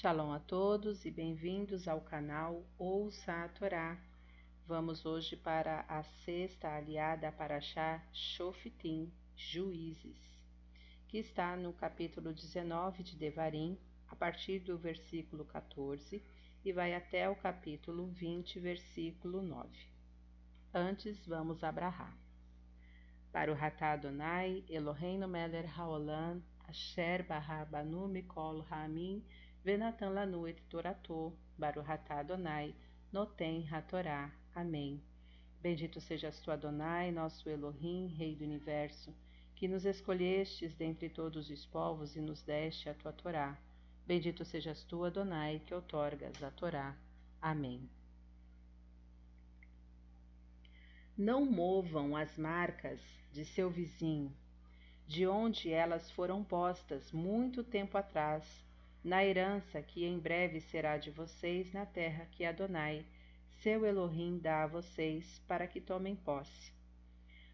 Shalom a todos e bem-vindos ao canal Ouça a Torá. Vamos hoje para a sexta aliada para Shá Shoftim, Juízes, que está no capítulo 19 de Devarim, a partir do versículo 14 e vai até o capítulo 20, versículo 9. Antes, vamos abrahar. Para o Ratá Adonai, Eloheinu Meler Haolam, Asher Bahar Banu Mikol Hamim, Venatan Lanu et Toratô, Baruhatá Adonai, Noten Hatorá. Amém. Bendito sejas tu, Adonai, nosso Elohim, Rei do Universo, que nos escolhestes dentre todos os povos e nos deste a tua Torá. Bendito sejas tu, Adonai, que outorgas a Torá. Amém. Não movam as marcas de seu vizinho, de onde elas foram postas muito tempo atrás, na herança que em breve será de vocês na terra que Adonai, seu Elohim, dá a vocês, para que tomem posse.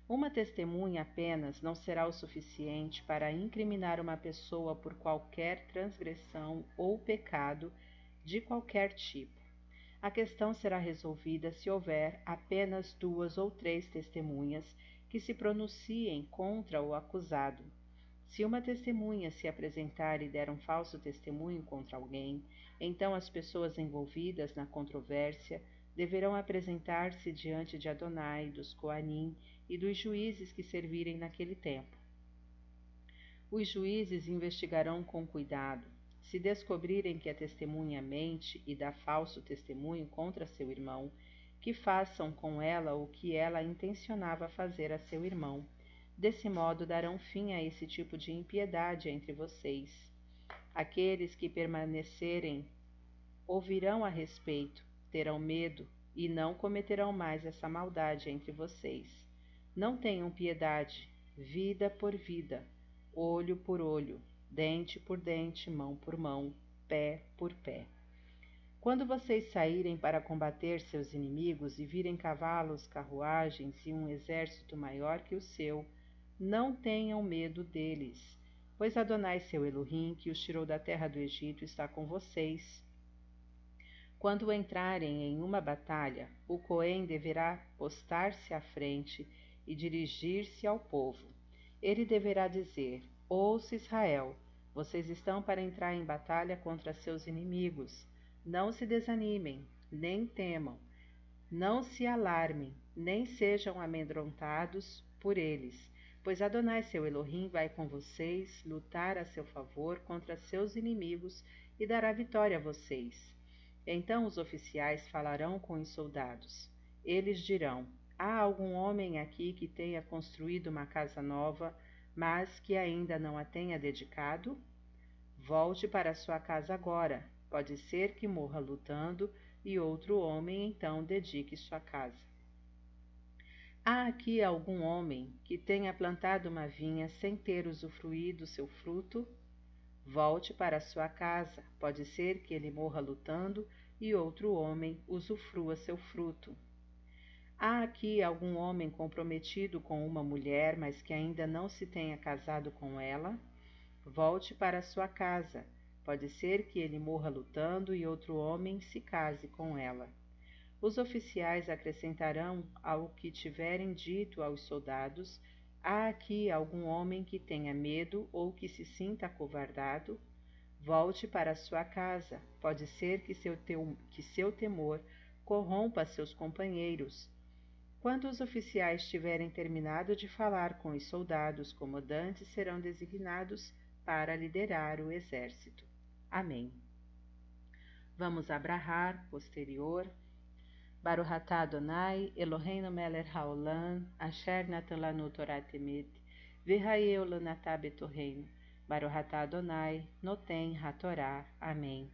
Uma testemunha apenas não será o suficiente para incriminar uma pessoa por qualquer transgressão ou pecado de qualquer tipo. A questão será resolvida se houver apenas duas ou três testemunhas que se pronunciem contra o acusado. Se uma testemunha se apresentar e der um falso testemunho contra alguém, então as pessoas envolvidas na controvérsia deverão apresentar-se diante de Adonai, dos Coanim e dos juízes que servirem naquele tempo. Os juízes investigarão com cuidado. Se descobrirem que a testemunha mente e dá falso testemunho contra seu irmão, que façam com ela o que ela intencionava fazer a seu irmão Desse modo darão fim a esse tipo de impiedade entre vocês. Aqueles que permanecerem ouvirão a respeito, terão medo e não cometerão mais essa maldade entre vocês. Não tenham piedade, vida por vida, olho por olho, dente por dente, mão por mão, pé por pé. Quando vocês saírem para combater seus inimigos e virem cavalos, carruagens e um exército maior que o seu, não tenham medo deles, pois Adonai seu Elohim, que os tirou da terra do Egito, está com vocês. Quando entrarem em uma batalha, o Cohen deverá postar-se à frente e dirigir-se ao povo. Ele deverá dizer: Ouça Israel, vocês estão para entrar em batalha contra seus inimigos. Não se desanimem, nem temam. Não se alarmem, nem sejam amedrontados por eles pois Adonai seu Elohim vai com vocês lutar a seu favor contra seus inimigos e dará vitória a vocês. Então os oficiais falarão com os soldados. Eles dirão: Há algum homem aqui que tenha construído uma casa nova, mas que ainda não a tenha dedicado? Volte para sua casa agora. Pode ser que morra lutando e outro homem então dedique sua casa. Há aqui algum homem que tenha plantado uma vinha sem ter usufruído seu fruto? Volte para sua casa, pode ser que ele morra lutando e outro homem usufrua seu fruto. Há aqui algum homem comprometido com uma mulher, mas que ainda não se tenha casado com ela? Volte para sua casa, pode ser que ele morra lutando e outro homem se case com ela. Os oficiais acrescentarão ao que tiverem dito aos soldados: Há aqui algum homem que tenha medo ou que se sinta acovardado? Volte para sua casa. Pode ser que seu, teu, que seu temor corrompa seus companheiros. Quando os oficiais tiverem terminado de falar com os soldados, comandantes serão designados para liderar o exército. Amém. Vamos abrahar posterior Baruhatá Adonai, Eloheinu Meler Haolam, Asher Natan Lanu Torah Temet, Virraeu Lanatá Betorreino, Baruhatá Adonai, Notem Hatorá. Amém.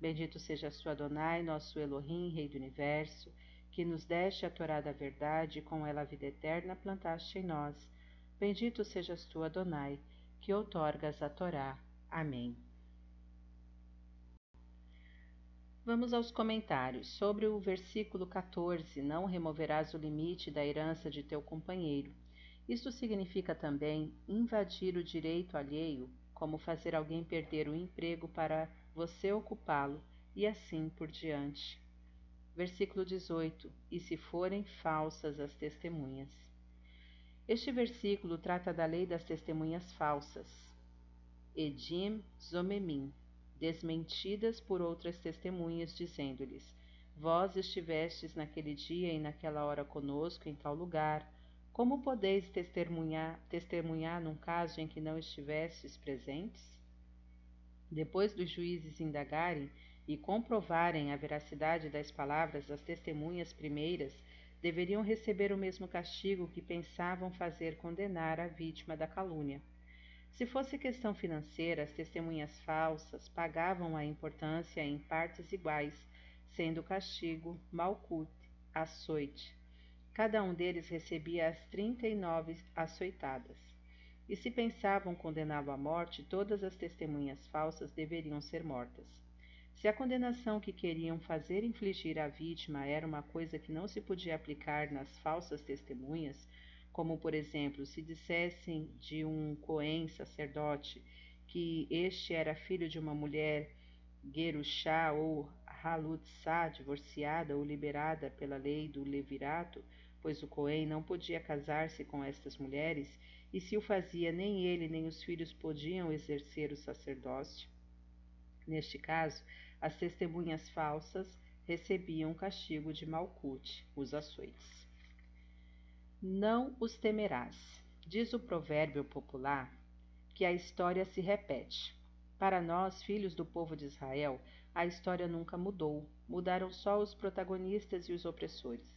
Bendito seja tu Adonai, nosso Elohim, Rei do Universo, que nos deste a Torá da verdade e com ela a vida eterna plantaste em nós. Bendito sejas tu, Adonai, que outorgas a Torá. Amém. Vamos aos comentários. Sobre o versículo 14: Não removerás o limite da herança de teu companheiro. Isto significa também invadir o direito alheio como fazer alguém perder o emprego para você ocupá-lo, e assim por diante. Versículo 18: E se forem falsas as testemunhas. Este versículo trata da lei das testemunhas falsas. Edim Zomemim, desmentidas por outras testemunhas, dizendo-lhes: Vós estivestes naquele dia e naquela hora conosco em tal lugar. Como podeis testemunhar, testemunhar num caso em que não estivestes presentes? Depois dos juízes indagarem e comprovarem a veracidade das palavras das testemunhas primeiras, deveriam receber o mesmo castigo que pensavam fazer condenar a vítima da calúnia. Se fosse questão financeira, as testemunhas falsas pagavam a importância em partes iguais, sendo castigo malcute, açoite. Cada um deles recebia as trinta e nove açoitadas. E se pensavam condená-lo à morte, todas as testemunhas falsas deveriam ser mortas. Se a condenação que queriam fazer infligir à vítima era uma coisa que não se podia aplicar nas falsas testemunhas, como por exemplo, se dissessem de um Cohen sacerdote que este era filho de uma mulher Gerushá ou Halutzá, divorciada ou liberada pela lei do levirato, pois o Cohen não podia casar-se com estas mulheres, e se o fazia, nem ele nem os filhos podiam exercer o sacerdócio. Neste caso, as testemunhas falsas recebiam o castigo de Malcute, os açoites. Não os temerás. Diz o provérbio popular que a história se repete. Para nós, filhos do povo de Israel, a história nunca mudou. Mudaram só os protagonistas e os opressores.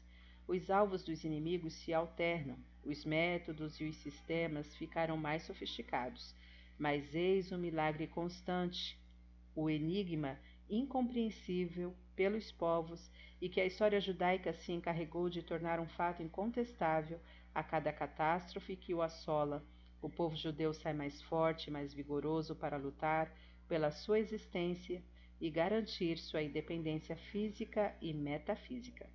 Os alvos dos inimigos se alternam, os métodos e os sistemas ficaram mais sofisticados. Mas eis o milagre constante, o enigma incompreensível pelos povos e que a história judaica se encarregou de tornar um fato incontestável a cada catástrofe que o assola. O povo judeu sai mais forte, mais vigoroso para lutar pela sua existência e garantir sua independência física e metafísica.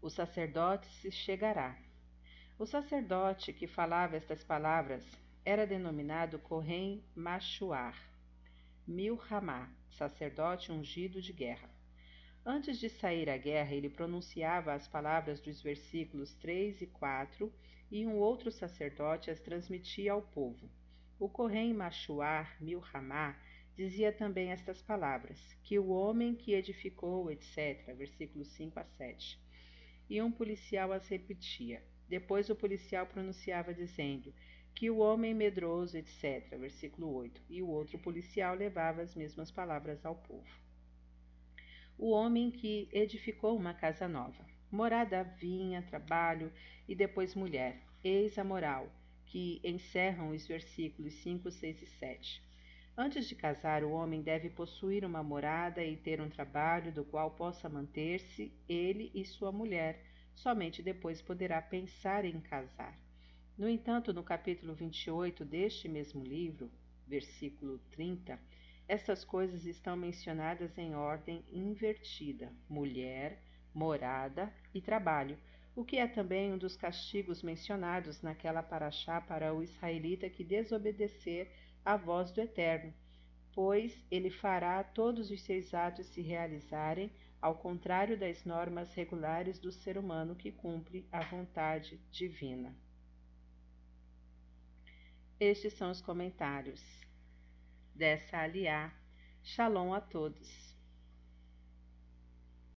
O sacerdote se chegará. O sacerdote que falava estas palavras era denominado Kohen Machuar, Milhamá, sacerdote ungido de guerra. Antes de sair à guerra, ele pronunciava as palavras dos versículos 3 e 4 e um outro sacerdote as transmitia ao povo. O Corém Machuar Milhamá dizia também estas palavras: que o homem que edificou, etc. Versículos 5 a 7. E um policial as repetia. Depois o policial pronunciava dizendo: que o homem medroso, etc. Versículo 8. E o outro policial levava as mesmas palavras ao povo. O homem que edificou uma casa nova. Morada, vinha, trabalho e depois mulher. Eis a moral, que encerram os versículos 5, 6 e 7. Antes de casar, o homem deve possuir uma morada e ter um trabalho do qual possa manter-se ele e sua mulher. Somente depois poderá pensar em casar. No entanto, no capítulo 28 deste mesmo livro, versículo 30, estas coisas estão mencionadas em ordem invertida: mulher, morada e trabalho, o que é também um dos castigos mencionados naquela paraxá para o israelita que desobedecer à voz do Eterno, pois ele fará todos os seus atos se realizarem ao contrário das normas regulares do ser humano que cumpre a vontade divina. Estes são os comentários dessa aliá. Shalom a todos.